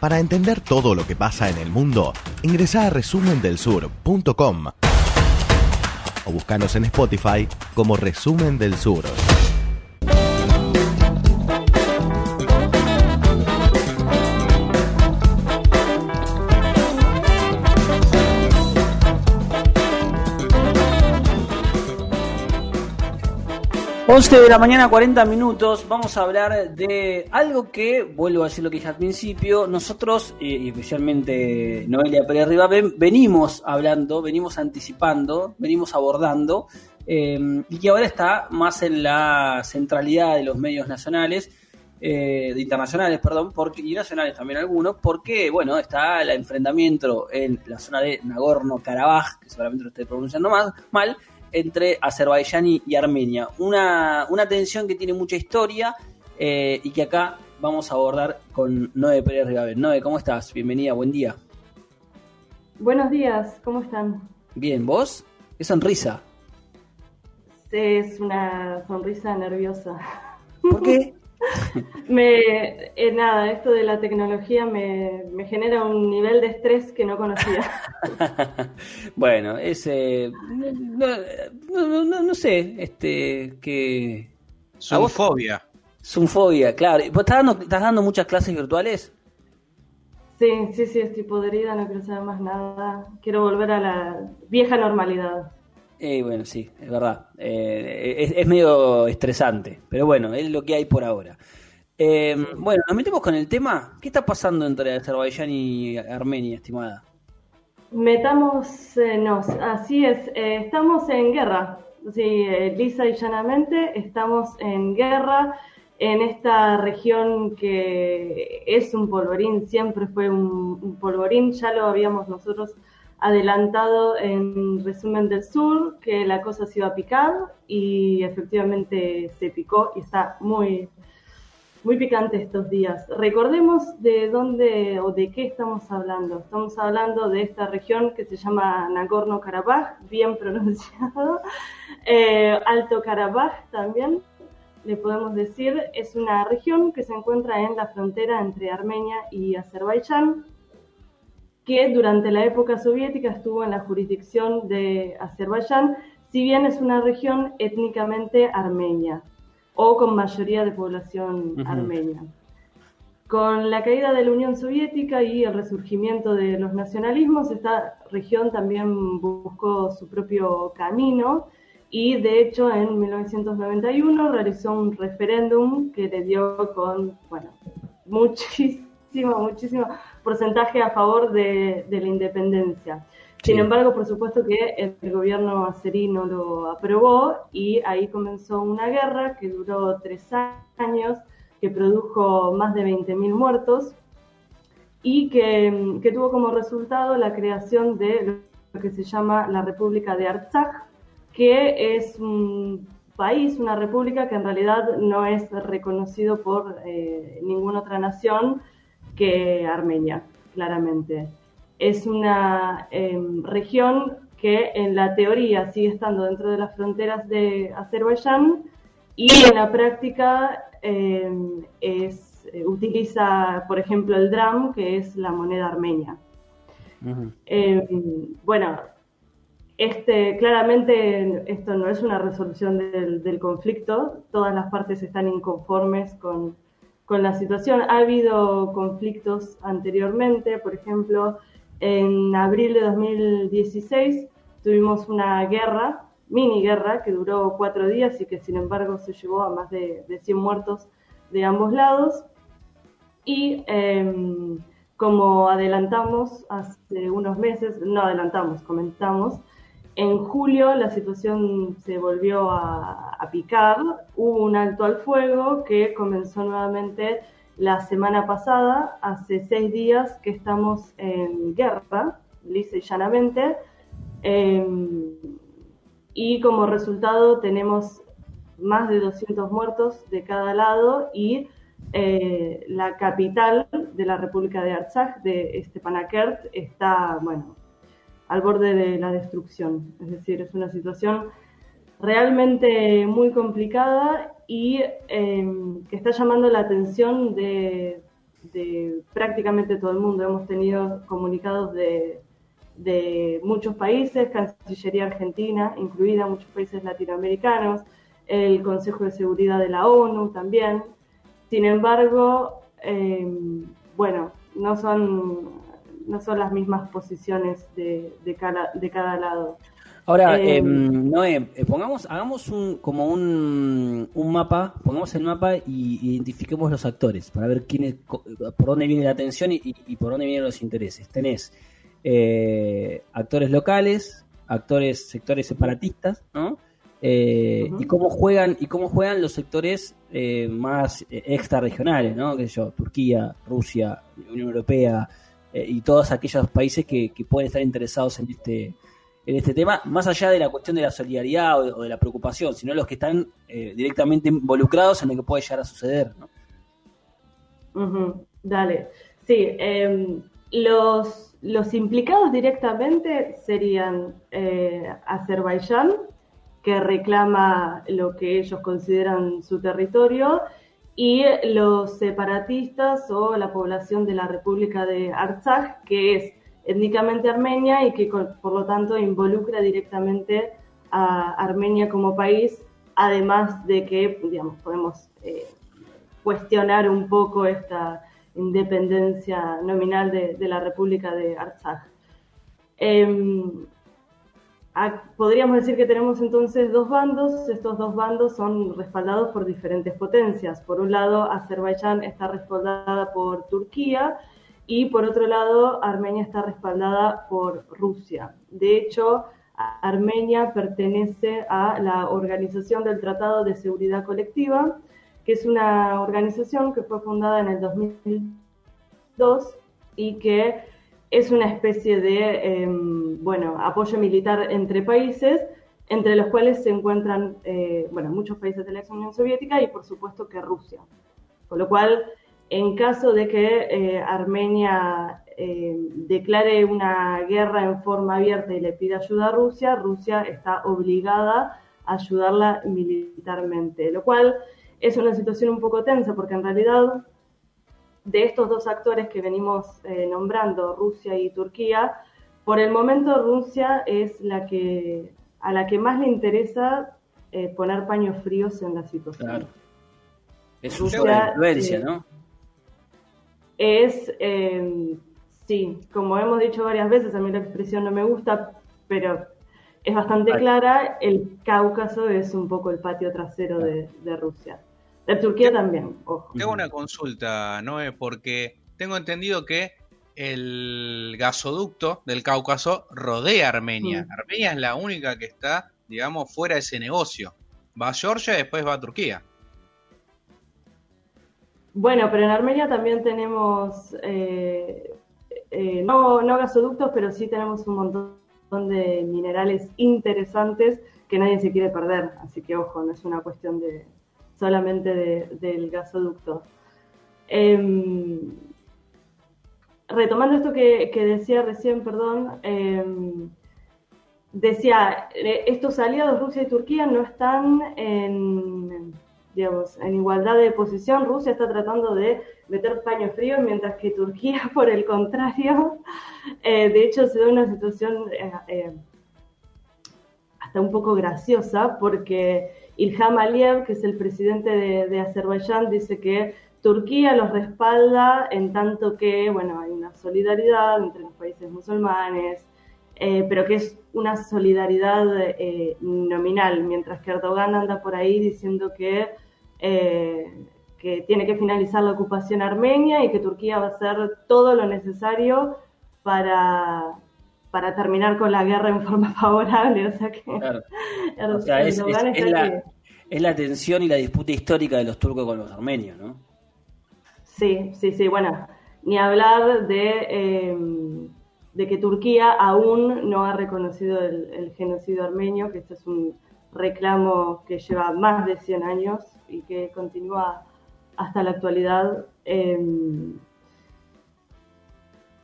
Para entender todo lo que pasa en el mundo, ingresa a resumendelsur.com o buscanos en Spotify como Resumen del Sur. 11 de la mañana, 40 minutos. Vamos a hablar de algo que, vuelvo a decir lo que dije al principio, nosotros, y especialmente Noelia Pérez Riva, venimos hablando, venimos anticipando, venimos abordando, em, y que ahora está más en la centralidad de los medios nacionales, eh, internacionales, perdón, porque, y nacionales también algunos, porque, bueno, está el enfrentamiento en la zona de Nagorno-Karabaj, que seguramente lo estoy pronunciando más, mal, entre Azerbaiyán y, Armenia. Una, tensión que tiene mucha historia eh, y que acá vamos a abordar con Noé Pérez Rigaven. Noé, ¿cómo estás? Bienvenida, buen día. Buenos días, ¿cómo están? Bien, ¿vos? ¿Qué sonrisa? Es una sonrisa nerviosa. ¿Por qué? me, eh, nada, esto de la tecnología me, genera un nivel de estrés que no conocía. bueno, ese, no, sé, este, que... Sunfobia. Sunfobia, claro. ¿Vos estás dando, estás dando muchas clases virtuales? Sí, sí, sí, estoy podrida, no quiero saber más nada. Quiero volver a la vieja normalidad. Eh, bueno, sí, es verdad. Eh, es, medio estresante, pero bueno, es lo que hay por ahora. Eh, bueno, nos metemos con el tema. ¿Qué está pasando entre Azerbaiyán y Armenia, estimada? Metamos, eh, así es, estamos en guerra. Sí, lisa y llanamente, estamos en guerra en esta región que es un polvorín, siempre fue un polvorín, ya lo habíamos nosotros adelantado en resumen del sur que la cosa se iba a picar y efectivamente se picó y está muy, muy picante estos días. Recordemos de dónde o de qué estamos hablando. Estamos hablando de esta región que se llama Nagorno-Karabaj, bien pronunciado, eh, Alto Karabaj también. Le podemos decir, es una región que se encuentra en la frontera entre Armenia y Azerbaiyán, que durante la época soviética estuvo en la jurisdicción de Azerbaiyán, si bien es una región étnicamente armenia o con mayoría de población armenia. Con la caída de la Unión Soviética y el resurgimiento de los nacionalismos, esta región también buscó su propio camino y de hecho en 1991 realizó un referéndum que le dio con, bueno, muchísimo, muchísimo porcentaje a favor de, la independencia. Sin embargo, por supuesto que el gobierno azerí no lo aprobó y ahí comenzó una guerra que duró tres años, que produjo más de 20.000 muertos y que, que, tuvo como resultado la creación de lo que se llama la República de Artsakh, que es un país, una república que en realidad no es reconocido por eh, ninguna otra nación, que Armenia, claramente. Es una em, región que en la teoría sigue estando dentro de las fronteras de Azerbaiyán y en la práctica em, es, eh, utiliza, por ejemplo, el dram, que es la moneda armenia. Em, bueno, este, claramente esto no es una resolución del conflicto, todas las partes están inconformes con con la situación. Ha habido conflictos anteriormente, por ejemplo, en abril de 2016 tuvimos una guerra, mini guerra, que duró cuatro días y que sin embargo se llevó a más de, 100 muertos de ambos lados. Y em, como adelantamos hace unos meses, no adelantamos, comentamos, en julio la situación se volvió a, picar, hubo un alto al fuego que comenzó nuevamente la semana pasada, hace seis días que estamos en guerra, lisa y llanamente, em, y como resultado tenemos más de 200 muertos de cada lado y eh, la capital de la República de Artsakh, de Stepanakert, está, bueno, al borde de la destrucción. Es decir, es una situación realmente muy complicada y em, que está llamando la atención de prácticamente todo el mundo. Hemos tenido comunicados de, muchos países, Cancillería Argentina incluida, muchos países latinoamericanos, el Consejo de Seguridad de la ONU también. Sin embargo, eh, bueno, no son, no son las mismas posiciones de, de, cada, de cada lado. Ahora, eh, em, Noé, eh, pongamos, hagamos un, como un, un, mapa, pongamos el mapa y identifiquemos los actores para ver quién es, por dónde viene la atención y, y, por dónde vienen los intereses. Tenés eh, actores locales, actores, sectores separatistas, ¿no? Eh, y cómo juegan y cómo juegan los sectores eh, más eh, extra regionales, ¿no? Que yo, Turquía, Rusia, Unión Europea y todos aquellos países que, pueden estar interesados en este en este tema, más allá de la cuestión de la solidaridad o de, la preocupación, sino los que están directamente involucrados en lo que puede llegar a suceder, ¿no? Dale, sí, em, los los implicados directamente serían Azerbaiyán, que reclama lo que ellos consideran su territorio, y los separatistas o la población de la República de Artsaj, que es étnicamente armenia y que por lo tanto involucra directamente a Armenia como país, además de que, digamos, podemos eh, cuestionar un poco esta independencia nominal de, la República de Artsaj. Em, podríamos decir que tenemos entonces dos bandos. Estos dos bandos son respaldados por diferentes potencias. Por un lado, Azerbaiyán está respaldada por Turquía y por otro lado, Armenia está respaldada por Rusia. De hecho, Armenia pertenece a la Organización del Tratado de Seguridad Colectiva, que es una organización que fue fundada en el 2002 y que es una especie de em, bueno, apoyo militar entre países, entre los cuales se encuentran eh, bueno, muchos países de la ex Unión Soviética y por supuesto que Rusia. Con lo cual, en caso de que eh, Armenia em, declare una guerra en forma abierta y le pida ayuda a Rusia, Rusia está obligada a ayudarla militarmente, lo cual es una situación un poco tensa porque en realidad de estos dos actores que venimos eh, nombrando, Rusia y Turquía, por el momento Rusia es la que a la que más le interesa eh, poner paños fríos en la situación. Claro. Es una influencia, ¿no? Es, sí, como hemos dicho varias veces, a mí la expresión no me gusta, pero es bastante clara, el Cáucaso es un poco el patio trasero de Rusia. De Turquía también, ojo. Tengo una consulta, Noé, porque tengo entendido que el gasoducto del Cáucaso rodea Armenia. Mm. Armenia es la única que está, digamos, fuera de ese negocio. Va a Georgia y después va a Turquía. Bueno, pero en Armenia también tenemos, eh, eh, no, no gasoductos, pero sí tenemos un montón de minerales interesantes que nadie se quiere perder. Así que ojo, no es una cuestión de, solamente del gasoducto. Em, retomando esto que, decía recién, perdón, em, decía, eh, estos aliados, Rusia y Turquía, no están en, igualdad de posición. Rusia está tratando de meter paños fríos, mientras que Turquía, por el contrario, eh, de hecho se da una situación eh, hasta un poco graciosa, porque Ilham Aliyev, que es el presidente de, Azerbaiyán, dice que Turquía los respalda en tanto que, bueno, hay una solidaridad entre los países musulmanes, eh, pero que es una solidaridad eh, nominal, mientras que Erdogan anda por ahí diciendo que, eh, que tiene que finalizar la ocupación armenia y que Turquía va a hacer todo lo necesario para, para terminar con la guerra en forma favorable. O sea que es, la, tensión y la disputa histórica de los turcos con los armenios, ¿no? Sí, sí, sí. Bueno, ni hablar de, em, de que Turquía aún no ha reconocido el, genocidio armenio, que este es un reclamo que lleva más de 100 años y que continúa hasta la actualidad. Eh,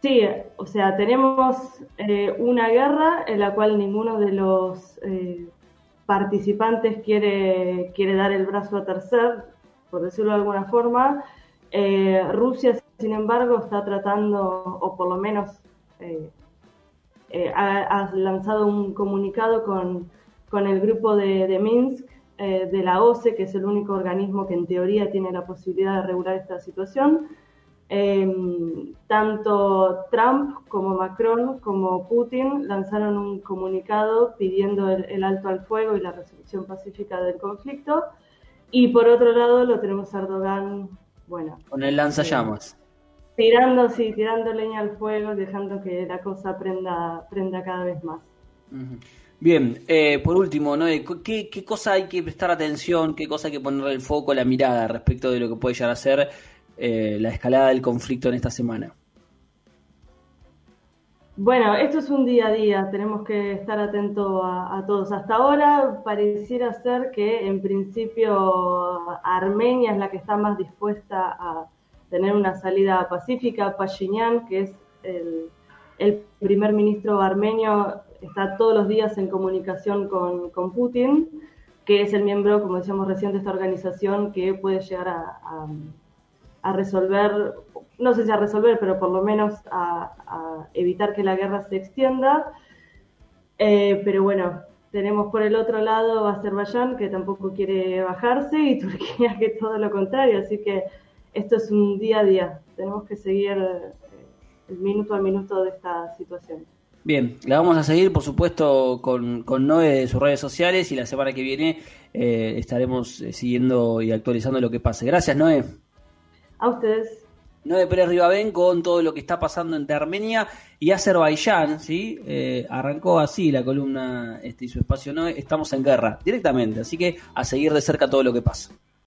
Sí, o sea, tenemos eh, una guerra en la cual ninguno de los eh, participantes quiere, quiere dar el brazo a tercer, por decirlo de alguna forma. Eh, Rusia sin embargo, está tratando, o por lo menos eh, eh, ha, lanzado un comunicado con, con el grupo de, Minsk eh, de la OCE, que es el único organismo que en teoría tiene la posibilidad de regular esta situación. Em, tanto Trump como Macron como Putin lanzaron un comunicado pidiendo el, alto al fuego y la resolución pacífica del conflicto. Y por otro lado lo tenemos a Erdogan, bueno. Con el lanzallamas. tirando, sí, tirando leña al fuego, dejando que la cosa prenda, prenda cada vez más. Bien, eh, por último, ¿no? ¿Qué, ¿qué cosa hay que prestar atención? ¿Qué cosa hay que poner el foco, la mirada respecto de lo que puede llegar a ser eh, la escalada del conflicto en esta semana? Bueno, esto es un día a día, tenemos que estar atentos a, todos. Hasta ahora pareciera ser que en principio Armenia es la que está más dispuesta a tener una salida pacífica. Pashinyan, que es el, primer ministro armenio, está todos los días en comunicación con, Putin, que es el miembro, como decíamos recién, de esta organización que puede llegar a a resolver, no sé si a resolver, pero por lo menos a, evitar que la guerra se extienda. Eh, pero bueno, tenemos por el otro lado a Azerbaiyán, que tampoco quiere bajarse, y Turquía, que todo lo contrario. Así que esto es un día a día. Tenemos que seguir eh, el minuto a minuto de esta situación. Bien, la vamos a seguir, por supuesto, con, con Noé de sus redes sociales y la semana que viene eh, estaremos siguiendo y actualizando lo que pase. Gracias, Noé. A ustedes. Noé Pérez Ribabén con todo lo que está pasando entre Armenia y Azerbaiyán, ¿sí? Eh, arrancó así la columna este, y su espacio Noé, estamos en guerra directamente, así que a seguir de cerca todo lo que pasa.